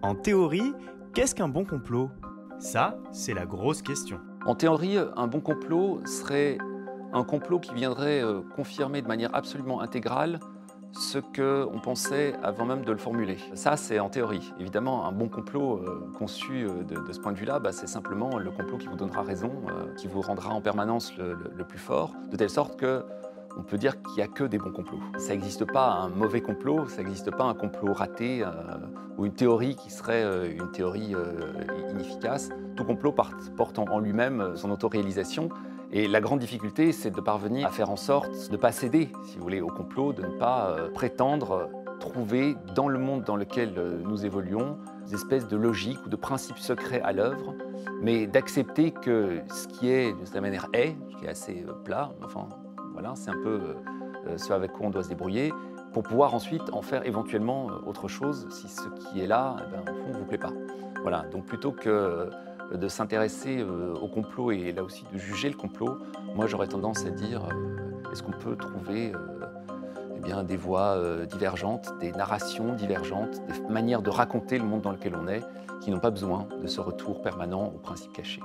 En théorie, qu'est-ce qu'un bon complot? Ça, c'est la grosse question. En théorie, un bon complot serait un complot qui viendrait euh, confirmer de manière absolument intégrale ce qu'on pensait avant même de le formuler. Ça, c'est en théorie. Évidemment, un bon complot euh, conçu euh, de, ce point de vue-là, bah, c'est simplement le complot qui vous donnera raison, qui vous rendra en permanence le, plus fort, de telle sorte que on peut dire qu'il n'y a que des bons complots. Ça n'existe pas un mauvais complot, ça n'existe pas un complot raté ou une théorie qui serait une théorie inefficace. Tout complot porte en lui-même son autoréalisation et la grande difficulté, c'est de parvenir à faire en sorte de ne pas céder, si vous voulez, au complot, de ne pas euh, prétendre trouver dans le monde dans lequel euh, nous évoluons des espèces de logiques ou de principes secrets à l'œuvre, mais d'accepter que ce qui est, de cette manière, est, qui est assez euh, plat, enfin, voilà, c'est un peu ce avec quoi on doit se débrouiller, pour pouvoir ensuite en faire éventuellement autre chose si ce qui est là, eh ben, au fond, ne vous plaît pas. Voilà, donc plutôt que de s'intéresser euh, au complot et là aussi de juger le complot, moi j'aurais tendance à dire euh, est-ce qu'on peut trouver euh, eh bien, des voix divergentes, des narrations divergentes, des manières de raconter le monde dans lequel on est qui n'ont pas besoin de ce retour permanent aux principes cachés.